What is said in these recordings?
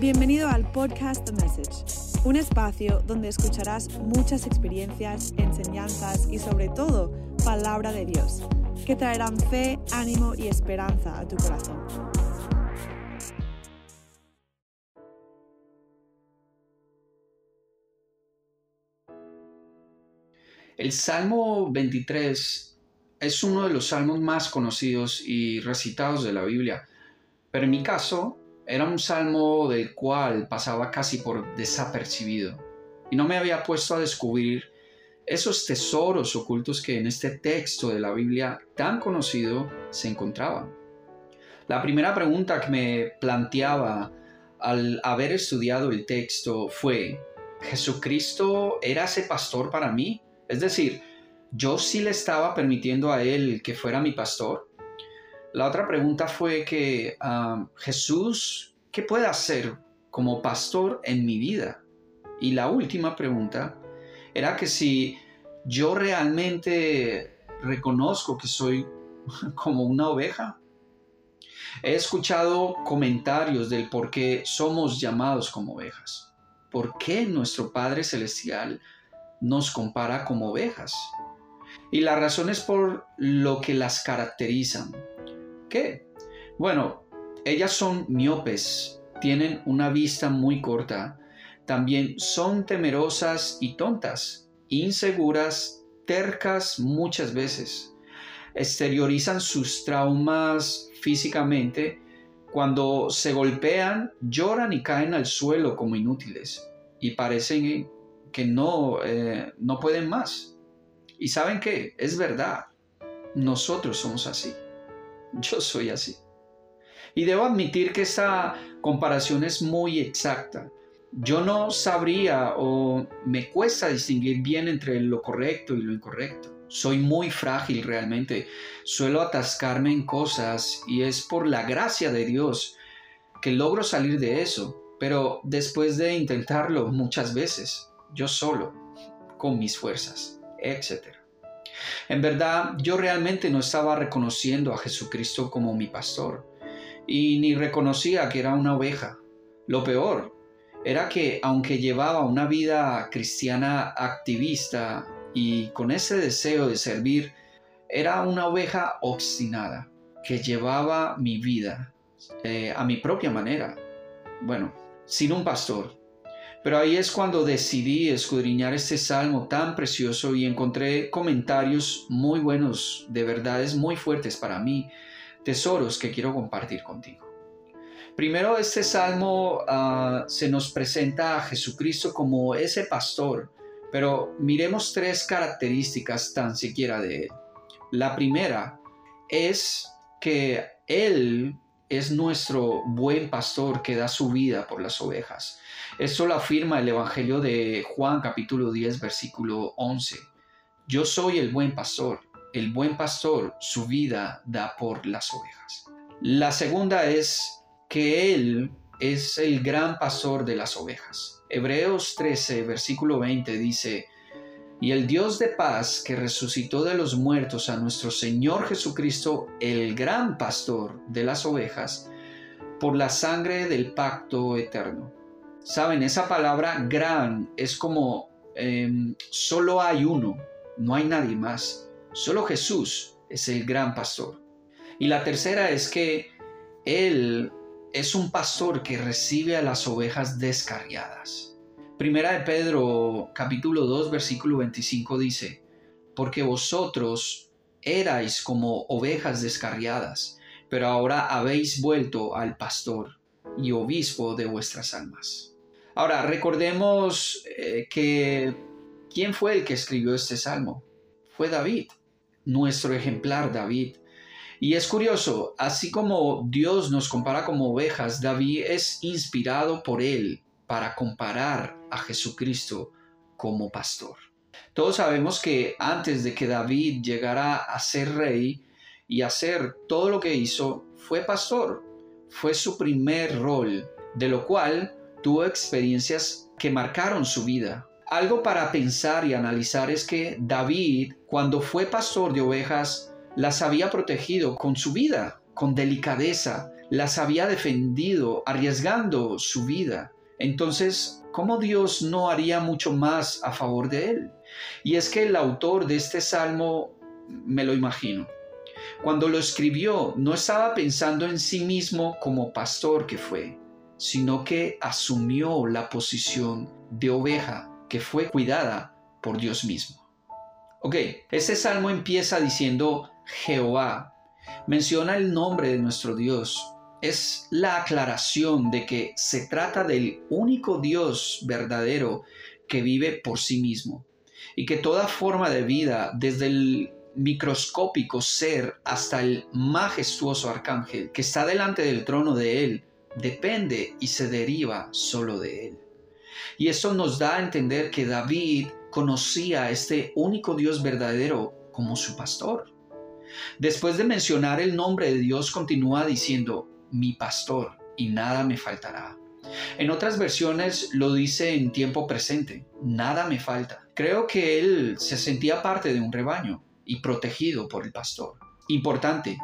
Bienvenido al podcast The Message, un espacio donde escucharás muchas experiencias, enseñanzas y sobre todo palabra de Dios, que traerán fe, ánimo y esperanza a tu corazón. El Salmo 23 es uno de los salmos más conocidos y recitados de la Biblia, pero en mi caso era un salmo del cual pasaba casi por desapercibido y no me había puesto a descubrir esos tesoros ocultos que en este texto de la Biblia tan conocido se encontraban. La primera pregunta que me planteaba al haber estudiado el texto fue, ¿Jesucristo era ese pastor para mí? Es decir, ¿yo sí le estaba permitiendo a él que fuera mi pastor? La otra pregunta fue que ah, Jesús, ¿qué puede hacer como pastor en mi vida? Y la última pregunta era que si yo realmente reconozco que soy como una oveja. He escuchado comentarios del por qué somos llamados como ovejas. ¿Por qué nuestro Padre Celestial nos compara como ovejas. Y la razón es por lo que las caracterizan. ¿Qué? Bueno, ellas son miopes, tienen una vista muy corta, también son temerosas y tontas, inseguras, tercas muchas veces. Exteriorizan sus traumas físicamente. Cuando se golpean, lloran y caen al suelo como inútiles y parecen que no, eh, no pueden más. Y saben qué, es verdad, nosotros somos así. Yo soy así. Y debo admitir que esta comparación es muy exacta. Yo no sabría o me cuesta distinguir bien entre lo correcto y lo incorrecto. Soy muy frágil realmente. Suelo atascarme en cosas y es por la gracia de Dios que logro salir de eso. Pero después de intentarlo muchas veces, yo solo, con mis fuerzas, etc. En verdad, yo realmente no estaba reconociendo a Jesucristo como mi pastor y ni reconocía que era una oveja. Lo peor era que aunque llevaba una vida cristiana activista y con ese deseo de servir, era una oveja obstinada que llevaba mi vida eh, a mi propia manera. Bueno, sin un pastor, pero ahí es cuando decidí escudriñar este salmo tan precioso y encontré comentarios muy buenos, de verdades muy fuertes para mí, tesoros que quiero compartir contigo. Primero, este salmo ah, se nos presenta a Jesucristo como ese pastor, pero miremos tres características tan siquiera de él. La primera es que Él es nuestro buen pastor que da su vida por las ovejas. Esto lo afirma el Evangelio de Juan capítulo 10 versículo 11. Yo soy el buen pastor. El buen pastor su vida da por las ovejas. La segunda es que Él es el gran pastor de las ovejas. Hebreos 13 versículo 20 dice, y el Dios de paz que resucitó de los muertos a nuestro Señor Jesucristo, el gran pastor de las ovejas, por la sangre del pacto eterno. Saben, esa palabra gran es como em, solo hay uno, no hay nadie más. Solo Jesús es el gran pastor. Y la tercera es que Él es un pastor que recibe a las ovejas descarriadas. Primera de Pedro capítulo 2 versículo 25 dice, porque vosotros erais como ovejas descarriadas, pero ahora habéis vuelto al pastor y obispo de vuestras almas. Ahora, recordemos eh, que ¿quién fue el que escribió este salmo? Fue David, nuestro ejemplar David. Y es curioso, así como Dios nos compara como ovejas, David es inspirado por él para comparar a Jesucristo como pastor. Todos sabemos que antes de que David llegara a ser rey y hacer todo lo que hizo, fue pastor. Fue su primer rol, de lo cual tuvo experiencias que marcaron su vida. Algo para pensar y analizar es que David, cuando fue pastor de ovejas, las había protegido con su vida, con delicadeza, las había defendido arriesgando su vida. Entonces, ¿cómo Dios no haría mucho más a favor de él? Y es que el autor de este salmo, me lo imagino, cuando lo escribió no estaba pensando en sí mismo como pastor que fue, sino que asumió la posición de oveja que fue cuidada por Dios mismo. Ok, este salmo empieza diciendo Jehová, menciona el nombre de nuestro Dios, es la aclaración de que se trata del único Dios verdadero que vive por sí mismo y que toda forma de vida, desde el microscópico ser hasta el majestuoso arcángel que está delante del trono de él, depende y se deriva solo de él. Y eso nos da a entender que David conocía a este único Dios verdadero como su pastor. Después de mencionar el nombre de Dios, continúa diciendo, mi pastor, y nada me faltará. En otras versiones lo dice en tiempo presente, nada me falta. Creo que él se sentía parte de un rebaño y protegido por el pastor. Importante,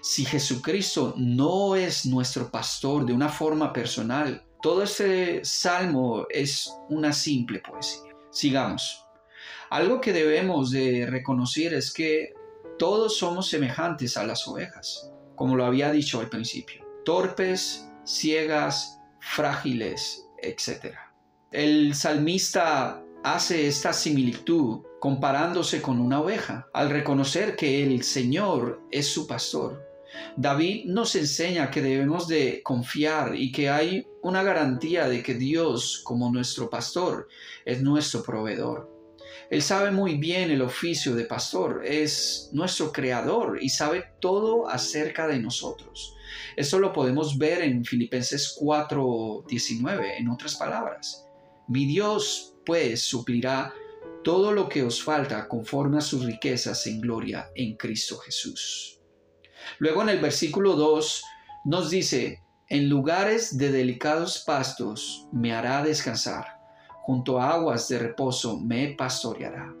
si Jesucristo no es nuestro pastor de una forma personal, todo este salmo es una simple poesía. Sigamos. Algo que debemos de reconocer es que todos somos semejantes a las ovejas, como lo había dicho al principio, torpes, ciegas, frágiles, etc. El salmista hace esta similitud comparándose con una oveja, al reconocer que el Señor es su pastor. David nos enseña que debemos de confiar y que hay una garantía de que Dios, como nuestro pastor, es nuestro proveedor. Él sabe muy bien el oficio de pastor, es nuestro creador y sabe todo acerca de nosotros. Esto lo podemos ver en Filipenses 4:19, en otras palabras. Mi Dios, pues, suplirá todo lo que os falta conforme a sus riquezas en gloria en Cristo Jesús. Luego en el versículo 2 nos dice, en lugares de delicados pastos me hará descansar junto a aguas de reposo me pastoreará.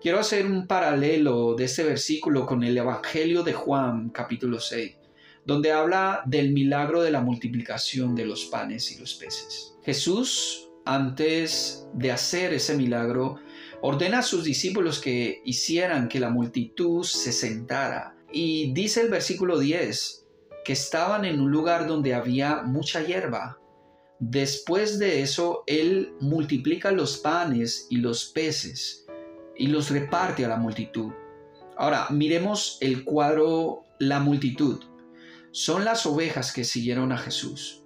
Quiero hacer un paralelo de este versículo con el Evangelio de Juan capítulo 6, donde habla del milagro de la multiplicación de los panes y los peces. Jesús, antes de hacer ese milagro, ordena a sus discípulos que hicieran que la multitud se sentara. Y dice el versículo 10 que estaban en un lugar donde había mucha hierba Después de eso, Él multiplica los panes y los peces y los reparte a la multitud. Ahora, miremos el cuadro, la multitud. Son las ovejas que siguieron a Jesús.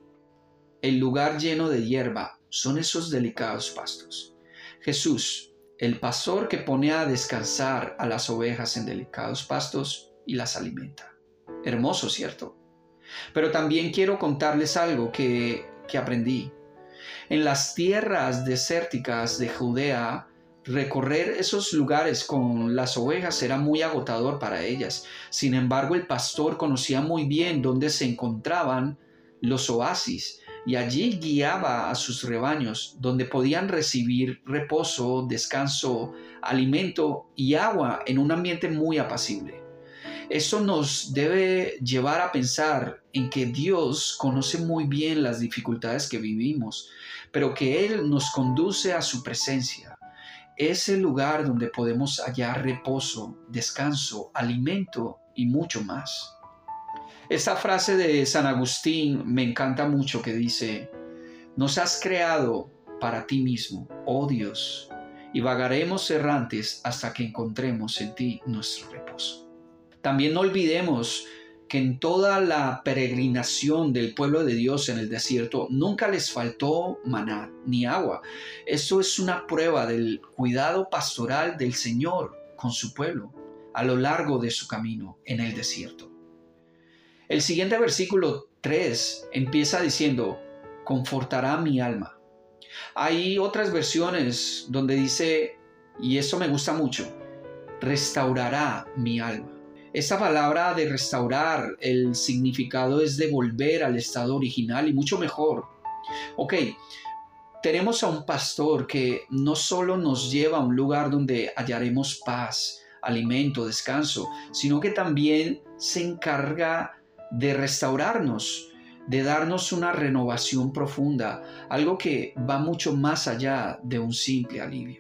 El lugar lleno de hierba son esos delicados pastos. Jesús, el pastor que pone a descansar a las ovejas en delicados pastos y las alimenta. Hermoso, ¿cierto? Pero también quiero contarles algo que que aprendí. En las tierras desérticas de Judea, recorrer esos lugares con las ovejas era muy agotador para ellas. Sin embargo, el pastor conocía muy bien dónde se encontraban los oasis y allí guiaba a sus rebaños, donde podían recibir reposo, descanso, alimento y agua en un ambiente muy apacible. Eso nos debe llevar a pensar en que Dios conoce muy bien las dificultades que vivimos, pero que Él nos conduce a su presencia. Es el lugar donde podemos hallar reposo, descanso, alimento y mucho más. Esta frase de San Agustín me encanta mucho que dice, nos has creado para ti mismo, oh Dios, y vagaremos errantes hasta que encontremos en ti nuestro reposo. También no olvidemos que en toda la peregrinación del pueblo de Dios en el desierto nunca les faltó maná ni agua. Eso es una prueba del cuidado pastoral del Señor con su pueblo a lo largo de su camino en el desierto. El siguiente versículo 3 empieza diciendo, confortará mi alma. Hay otras versiones donde dice, y eso me gusta mucho, restaurará mi alma. Esta palabra de restaurar, el significado es de volver al estado original y mucho mejor. Ok, tenemos a un pastor que no solo nos lleva a un lugar donde hallaremos paz, alimento, descanso, sino que también se encarga de restaurarnos, de darnos una renovación profunda, algo que va mucho más allá de un simple alivio.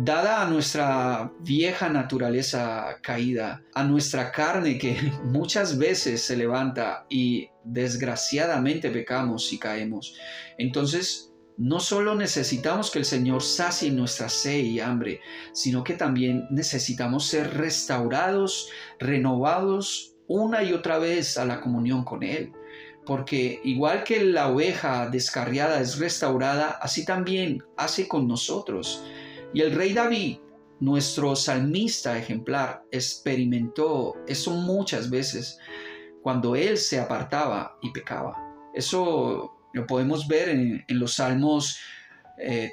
Dada a nuestra vieja naturaleza caída, a nuestra carne que muchas veces se levanta y desgraciadamente pecamos y caemos, entonces no solo necesitamos que el Señor sacie nuestra sed y hambre, sino que también necesitamos ser restaurados, renovados una y otra vez a la comunión con Él. Porque igual que la oveja descarriada es restaurada, así también hace con nosotros. Y el rey David, nuestro salmista ejemplar, experimentó eso muchas veces cuando él se apartaba y pecaba. Eso lo podemos ver en, los salmos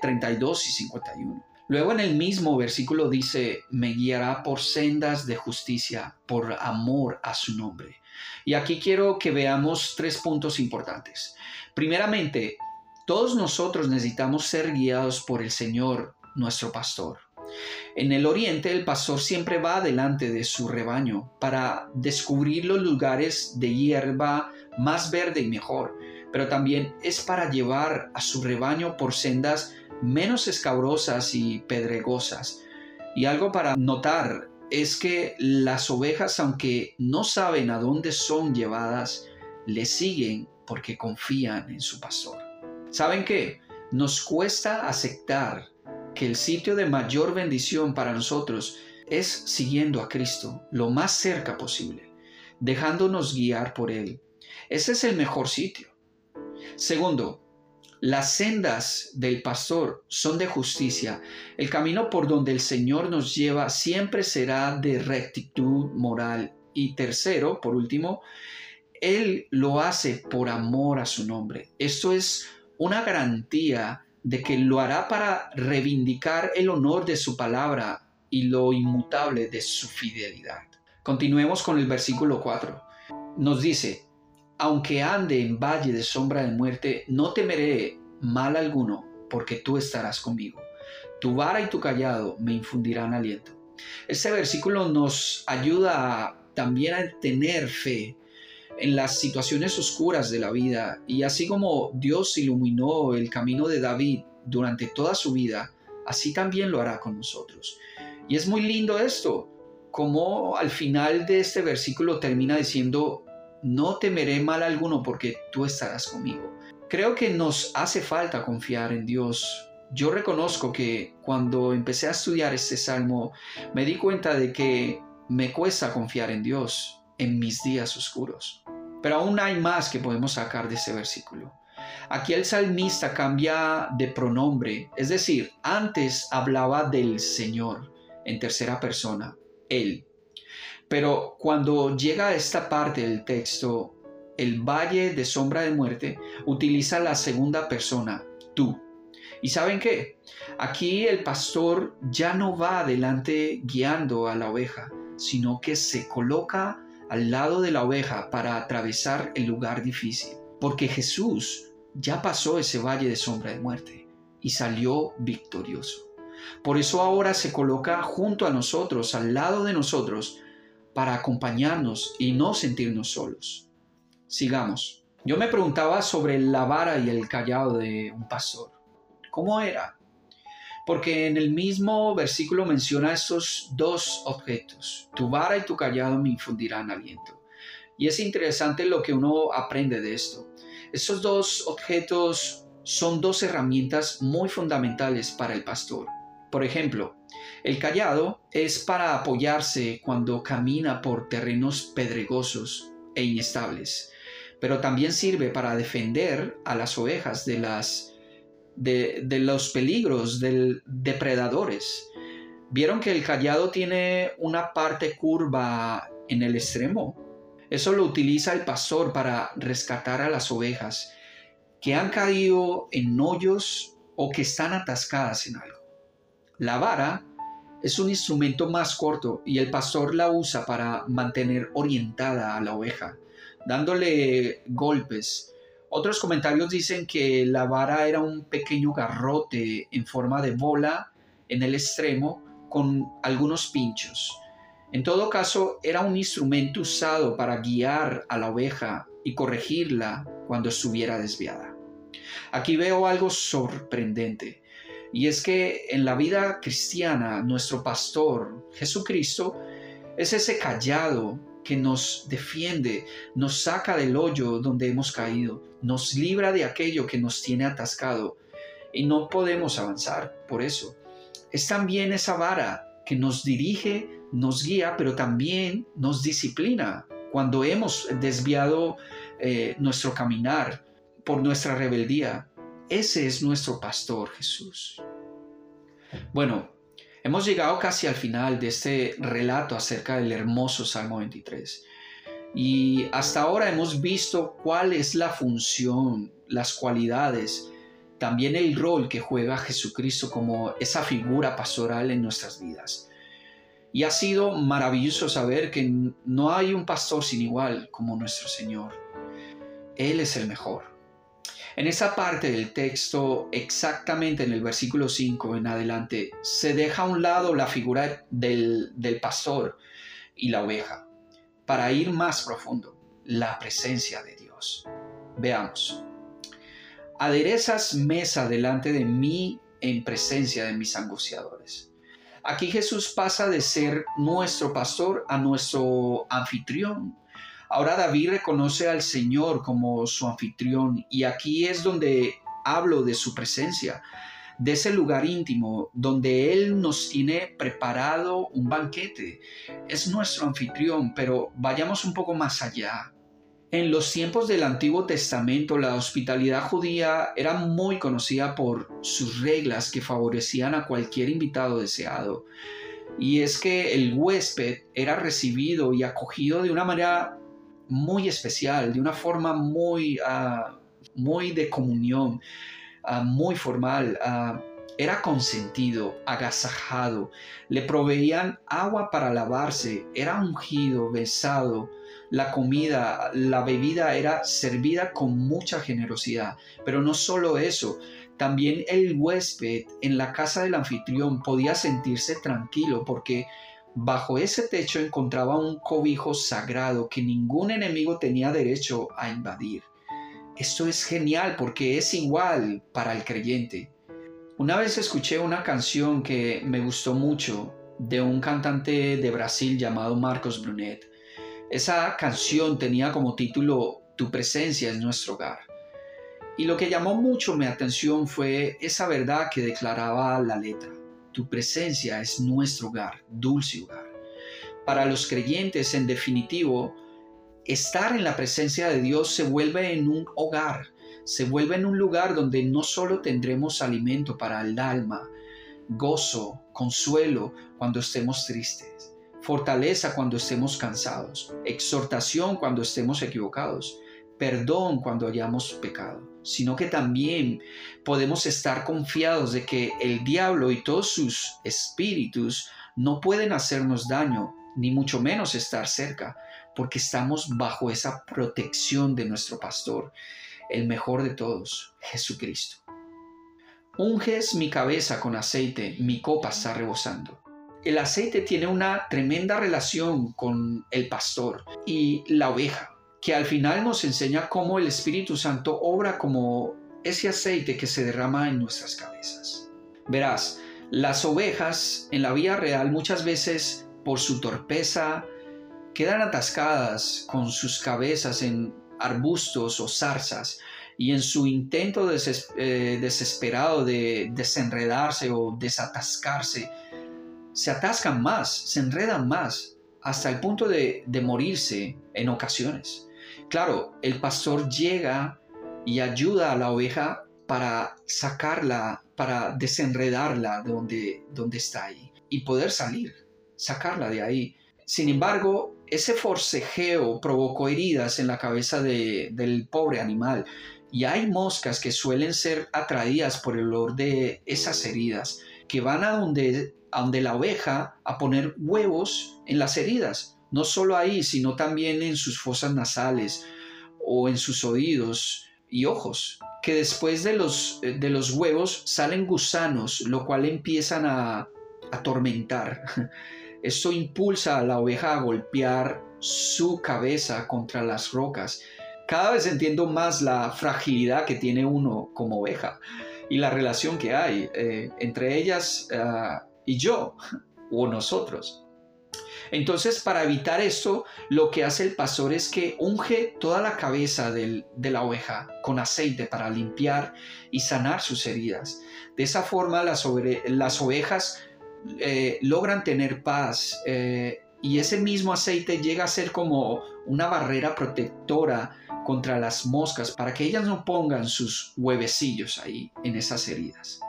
32 eh, y 51. Luego en el mismo versículo dice, me guiará por sendas de justicia, por amor a su nombre. Y aquí quiero que veamos tres puntos importantes. Primeramente, todos nosotros necesitamos ser guiados por el Señor, nuestro pastor. En el oriente el pastor siempre va delante de su rebaño para descubrir los lugares de hierba más verde y mejor, pero también es para llevar a su rebaño por sendas menos escabrosas y pedregosas. Y algo para notar es que las ovejas, aunque no saben a dónde son llevadas, le siguen porque confían en su pastor. ¿Saben qué? Nos cuesta aceptar que el sitio de mayor bendición para nosotros es siguiendo a Cristo lo más cerca posible, dejándonos guiar por Él. Ese es el mejor sitio. Segundo, las sendas del pastor son de justicia. El camino por donde el Señor nos lleva siempre será de rectitud moral. Y tercero, por último, Él lo hace por amor a su nombre. Esto es una garantía de que lo hará para reivindicar el honor de su palabra y lo inmutable de su fidelidad. Continuemos con el versículo 4. Nos dice, aunque ande en valle de sombra de muerte, no temeré mal alguno, porque tú estarás conmigo. Tu vara y tu callado me infundirán aliento. Este versículo nos ayuda también a tener fe en las situaciones oscuras de la vida y así como Dios iluminó el camino de David durante toda su vida, así también lo hará con nosotros. Y es muy lindo esto, como al final de este versículo termina diciendo, no temeré mal alguno porque tú estarás conmigo. Creo que nos hace falta confiar en Dios. Yo reconozco que cuando empecé a estudiar este salmo me di cuenta de que me cuesta confiar en Dios en mis días oscuros. Pero aún hay más que podemos sacar de ese versículo. Aquí el salmista cambia de pronombre, es decir, antes hablaba del Señor en tercera persona, Él. Pero cuando llega a esta parte del texto, el valle de sombra de muerte utiliza la segunda persona, tú. ¿Y saben qué? Aquí el pastor ya no va adelante guiando a la oveja, sino que se coloca al lado de la oveja para atravesar el lugar difícil. Porque Jesús ya pasó ese valle de sombra de muerte y salió victorioso. Por eso ahora se coloca junto a nosotros, al lado de nosotros, para acompañarnos y no sentirnos solos. Sigamos. Yo me preguntaba sobre la vara y el callado de un pastor. ¿Cómo era? Porque en el mismo versículo menciona estos dos objetos. Tu vara y tu callado me infundirán aliento. Y es interesante lo que uno aprende de esto. Estos dos objetos son dos herramientas muy fundamentales para el pastor. Por ejemplo, el callado es para apoyarse cuando camina por terrenos pedregosos e inestables, pero también sirve para defender a las ovejas de, las, de, los peligros de depredadores. ¿Vieron que el callado tiene una parte curva en el extremo? Eso lo utiliza el pastor para rescatar a las ovejas que han caído en hoyos o que están atascadas en algo. La vara es un instrumento más corto y el pastor la usa para mantener orientada a la oveja, dándole golpes. Otros comentarios dicen que la vara era un pequeño garrote en forma de bola en el extremo con algunos pinchos. En todo caso, era un instrumento usado para guiar a la oveja y corregirla cuando estuviera desviada. Aquí veo algo sorprendente, y es que en la vida cristiana nuestro pastor, Jesucristo, es ese callado que nos defiende, nos saca del hoyo donde hemos caído, nos libra de aquello que nos tiene atascado y no podemos avanzar por eso. Es también esa vara que nos dirige, nos guía, pero también nos disciplina cuando hemos desviado eh, nuestro caminar por nuestra rebeldía. Ese es nuestro pastor Jesús. Bueno, Hemos llegado casi al final de este relato acerca del hermoso Salmo 23. Y hasta ahora hemos visto cuál es la función, las cualidades, también el rol que juega Jesucristo como esa figura pastoral en nuestras vidas. Y ha sido maravilloso saber que no hay un pastor sin igual como nuestro Señor. Él es el mejor. En esa parte del texto, exactamente en el versículo 5 en adelante, se deja a un lado la figura del, del pastor y la oveja para ir más profundo, la presencia de Dios. Veamos. Aderezas mesa delante de mí en presencia de mis angustiadores. Aquí Jesús pasa de ser nuestro pastor a nuestro anfitrión, Ahora David reconoce al Señor como su anfitrión y aquí es donde hablo de su presencia, de ese lugar íntimo donde Él nos tiene preparado un banquete. Es nuestro anfitrión, pero vayamos un poco más allá. En los tiempos del Antiguo Testamento, la hospitalidad judía era muy conocida por sus reglas que favorecían a cualquier invitado deseado. Y es que el huésped era recibido y acogido de una manera muy especial, de una forma muy, ah, muy de comunión, ah, muy formal. Ah, era consentido, agasajado, le proveían agua para lavarse, era ungido, besado, la comida, la bebida era servida con mucha generosidad. Pero no solo eso, también el huésped en la casa del anfitrión podía sentirse tranquilo porque Bajo ese techo encontraba un cobijo sagrado que ningún enemigo tenía derecho a invadir. Esto es genial porque es igual para el creyente. Una vez escuché una canción que me gustó mucho de un cantante de Brasil llamado Marcos Brunet. Esa canción tenía como título Tu presencia es nuestro hogar. Y lo que llamó mucho mi atención fue esa verdad que declaraba la letra. Tu presencia es nuestro hogar, dulce hogar. Para los creyentes, en definitivo, estar en la presencia de Dios se vuelve en un hogar, se vuelve en un lugar donde no solo tendremos alimento para el alma, gozo, consuelo cuando estemos tristes, fortaleza cuando estemos cansados, exhortación cuando estemos equivocados, perdón cuando hayamos pecado sino que también podemos estar confiados de que el diablo y todos sus espíritus no pueden hacernos daño, ni mucho menos estar cerca, porque estamos bajo esa protección de nuestro pastor, el mejor de todos, Jesucristo. Unges mi cabeza con aceite, mi copa está rebosando. El aceite tiene una tremenda relación con el pastor y la oveja que al final nos enseña cómo el Espíritu Santo obra como ese aceite que se derrama en nuestras cabezas. Verás, las ovejas en la vida real muchas veces por su torpeza quedan atascadas con sus cabezas en arbustos o zarzas y en su intento eh, desesperado de desenredarse o desatascarse, se atascan más, se enredan más, hasta el punto de morirse en ocasiones. Claro, el pastor llega y ayuda a la oveja para sacarla, para desenredarla de donde, donde está ahí y poder salir, sacarla de ahí. Sin embargo, ese forcejeo provocó heridas en la cabeza del pobre animal y hay moscas que suelen ser atraídas por el olor de esas heridas, que van a donde, a donde la oveja a poner huevos en las heridas no solo ahí, sino también en sus fosas nasales o en sus oídos y ojos, que después de los, eh, de los huevos salen gusanos, lo cual empiezan a atormentar Esto impulsa a la oveja a golpear su cabeza contra las rocas. Cada vez entiendo más la fragilidad que tiene uno como oveja y la relación que hay eh, entre ellas ah, y yo o nosotros. Entonces, para evitar esto, lo que hace el pastor es que unge toda la cabeza de la oveja con aceite para limpiar y sanar sus heridas. De esa forma, las, ovejas eh, logran tener paz eh, y ese mismo aceite llega a ser como una barrera protectora contra las moscas para que ellas no pongan sus huevecillos ahí en esas heridas.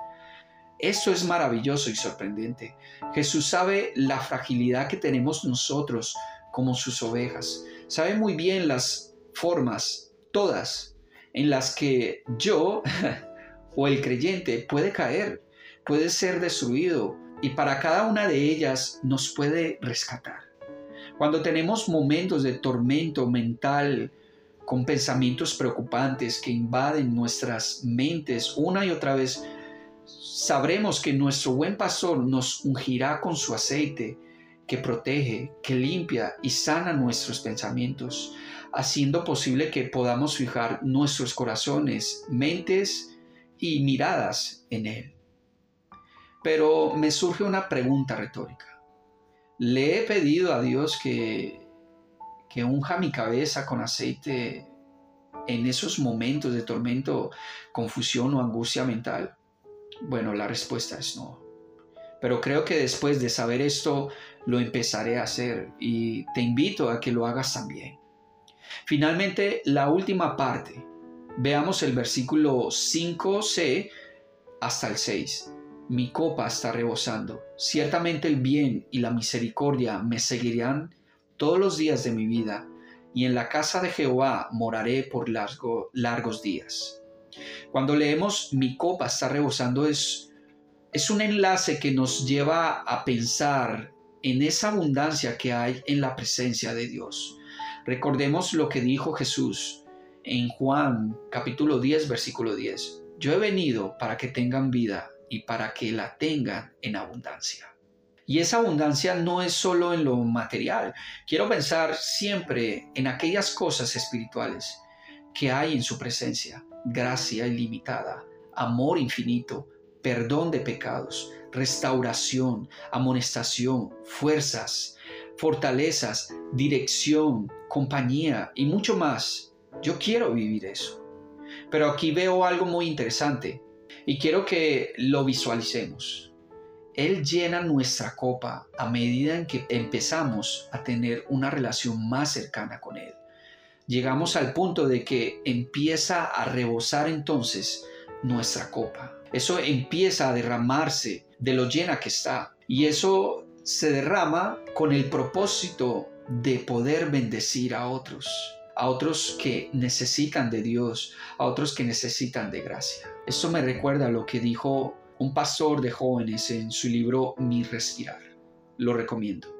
Esto es maravilloso y sorprendente. Jesús sabe la fragilidad que tenemos nosotros como sus ovejas. Sabe muy bien las formas, todas, en las que yo o el creyente puede caer, puede ser destruido y para cada una de ellas nos puede rescatar. Cuando tenemos momentos de tormento mental, con pensamientos preocupantes que invaden nuestras mentes una y otra vez, sabremos que nuestro buen pastor nos ungirá con su aceite que protege, que limpia y sana nuestros pensamientos, haciendo posible que podamos fijar nuestros corazones, mentes y miradas en Él. Pero me surge una pregunta retórica. Le he pedido a Dios que, que unja mi cabeza con aceite en esos momentos de tormento, confusión o angustia mental. Bueno, la respuesta es no. Pero creo que después de saber esto, lo empezaré a hacer y te invito a que lo hagas también. Finalmente, la última parte. Veamos el versículo 5c hasta el 6. Mi copa está rebosando. Ciertamente el bien y la misericordia me seguirán todos los días de mi vida, y en la casa de Jehová moraré por largos días. Cuando leemos mi copa está rebosando es, es un enlace que nos lleva a pensar en esa abundancia que hay en la presencia de Dios. Recordemos lo que dijo Jesús en Juan capítulo 10 versículo 10. Yo he venido para que tengan vida y para que la tengan en abundancia. Y esa abundancia no es solo en lo material. Quiero pensar siempre en aquellas cosas espirituales que hay en su presencia gracia ilimitada, amor infinito, perdón de pecados, restauración, amonestación, fuerzas, fortalezas, dirección, compañía y mucho más. Yo quiero vivir eso. Pero aquí veo algo muy interesante y quiero que lo visualicemos. Él llena nuestra copa a medida en que empezamos a tener una relación más cercana con Él llegamos al punto de que empieza a rebosar entonces nuestra copa. Eso empieza a derramarse de lo llena que está. Y eso se derrama con el propósito de poder bendecir a otros, a otros que necesitan de Dios, a otros que necesitan de gracia. Esto me recuerda lo que dijo un pastor de jóvenes en su libro Mi Respirar. Lo recomiendo.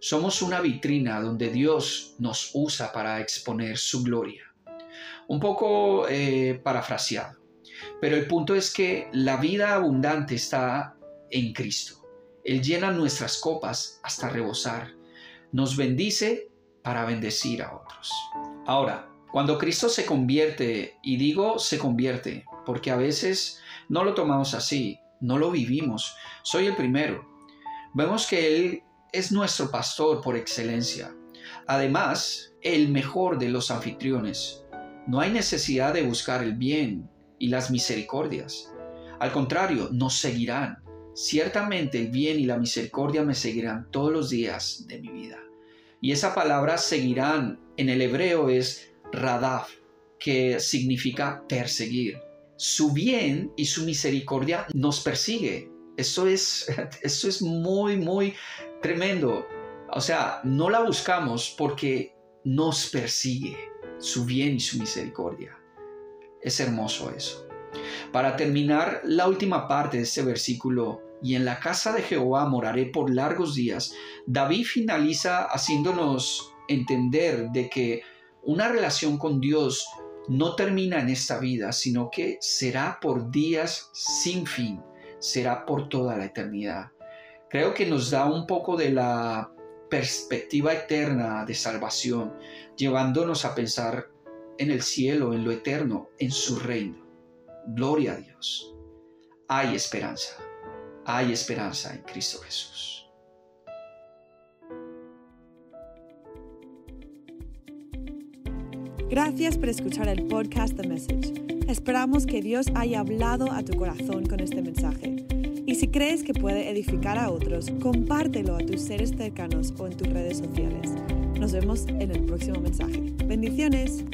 Somos una vitrina donde Dios nos usa para exponer su gloria. Un poco eh, parafraseado, pero el punto es que la vida abundante está en Cristo. Él llena nuestras copas hasta rebosar. Nos bendice para bendecir a otros. Ahora, cuando Cristo se convierte, y digo se convierte, porque a veces no lo tomamos así, no lo vivimos, soy el primero. Vemos que Él es nuestro pastor por excelencia. Además, el mejor de los anfitriones. No hay necesidad de buscar el bien y las misericordias. Al contrario, nos seguirán. Ciertamente el bien y la misericordia me seguirán todos los días de mi vida. Y esa palabra seguirán en el hebreo es radaf, que significa perseguir. Su bien y su misericordia nos persigue. Eso es, eso es muy, muy tremendo. O sea, no la buscamos porque nos persigue su bien y su misericordia. Es hermoso eso. Para terminar la última parte de este versículo, y en la casa de Jehová moraré por largos días, David finaliza haciéndonos entender de que una relación con Dios no termina en esta vida, sino que será por días sin fin, será por toda la eternidad. Creo que nos da un poco de la perspectiva eterna de salvación, llevándonos a pensar en el cielo, en lo eterno, en su reino. Gloria a Dios. Hay esperanza, hay esperanza en Cristo Jesús. Gracias por escuchar el podcast The Message. Esperamos que Dios haya hablado a tu corazón con este mensaje. Y si crees que puede edificar a otros, compártelo a tus seres cercanos o en tus redes sociales. Nos vemos en el próximo mensaje. Bendiciones.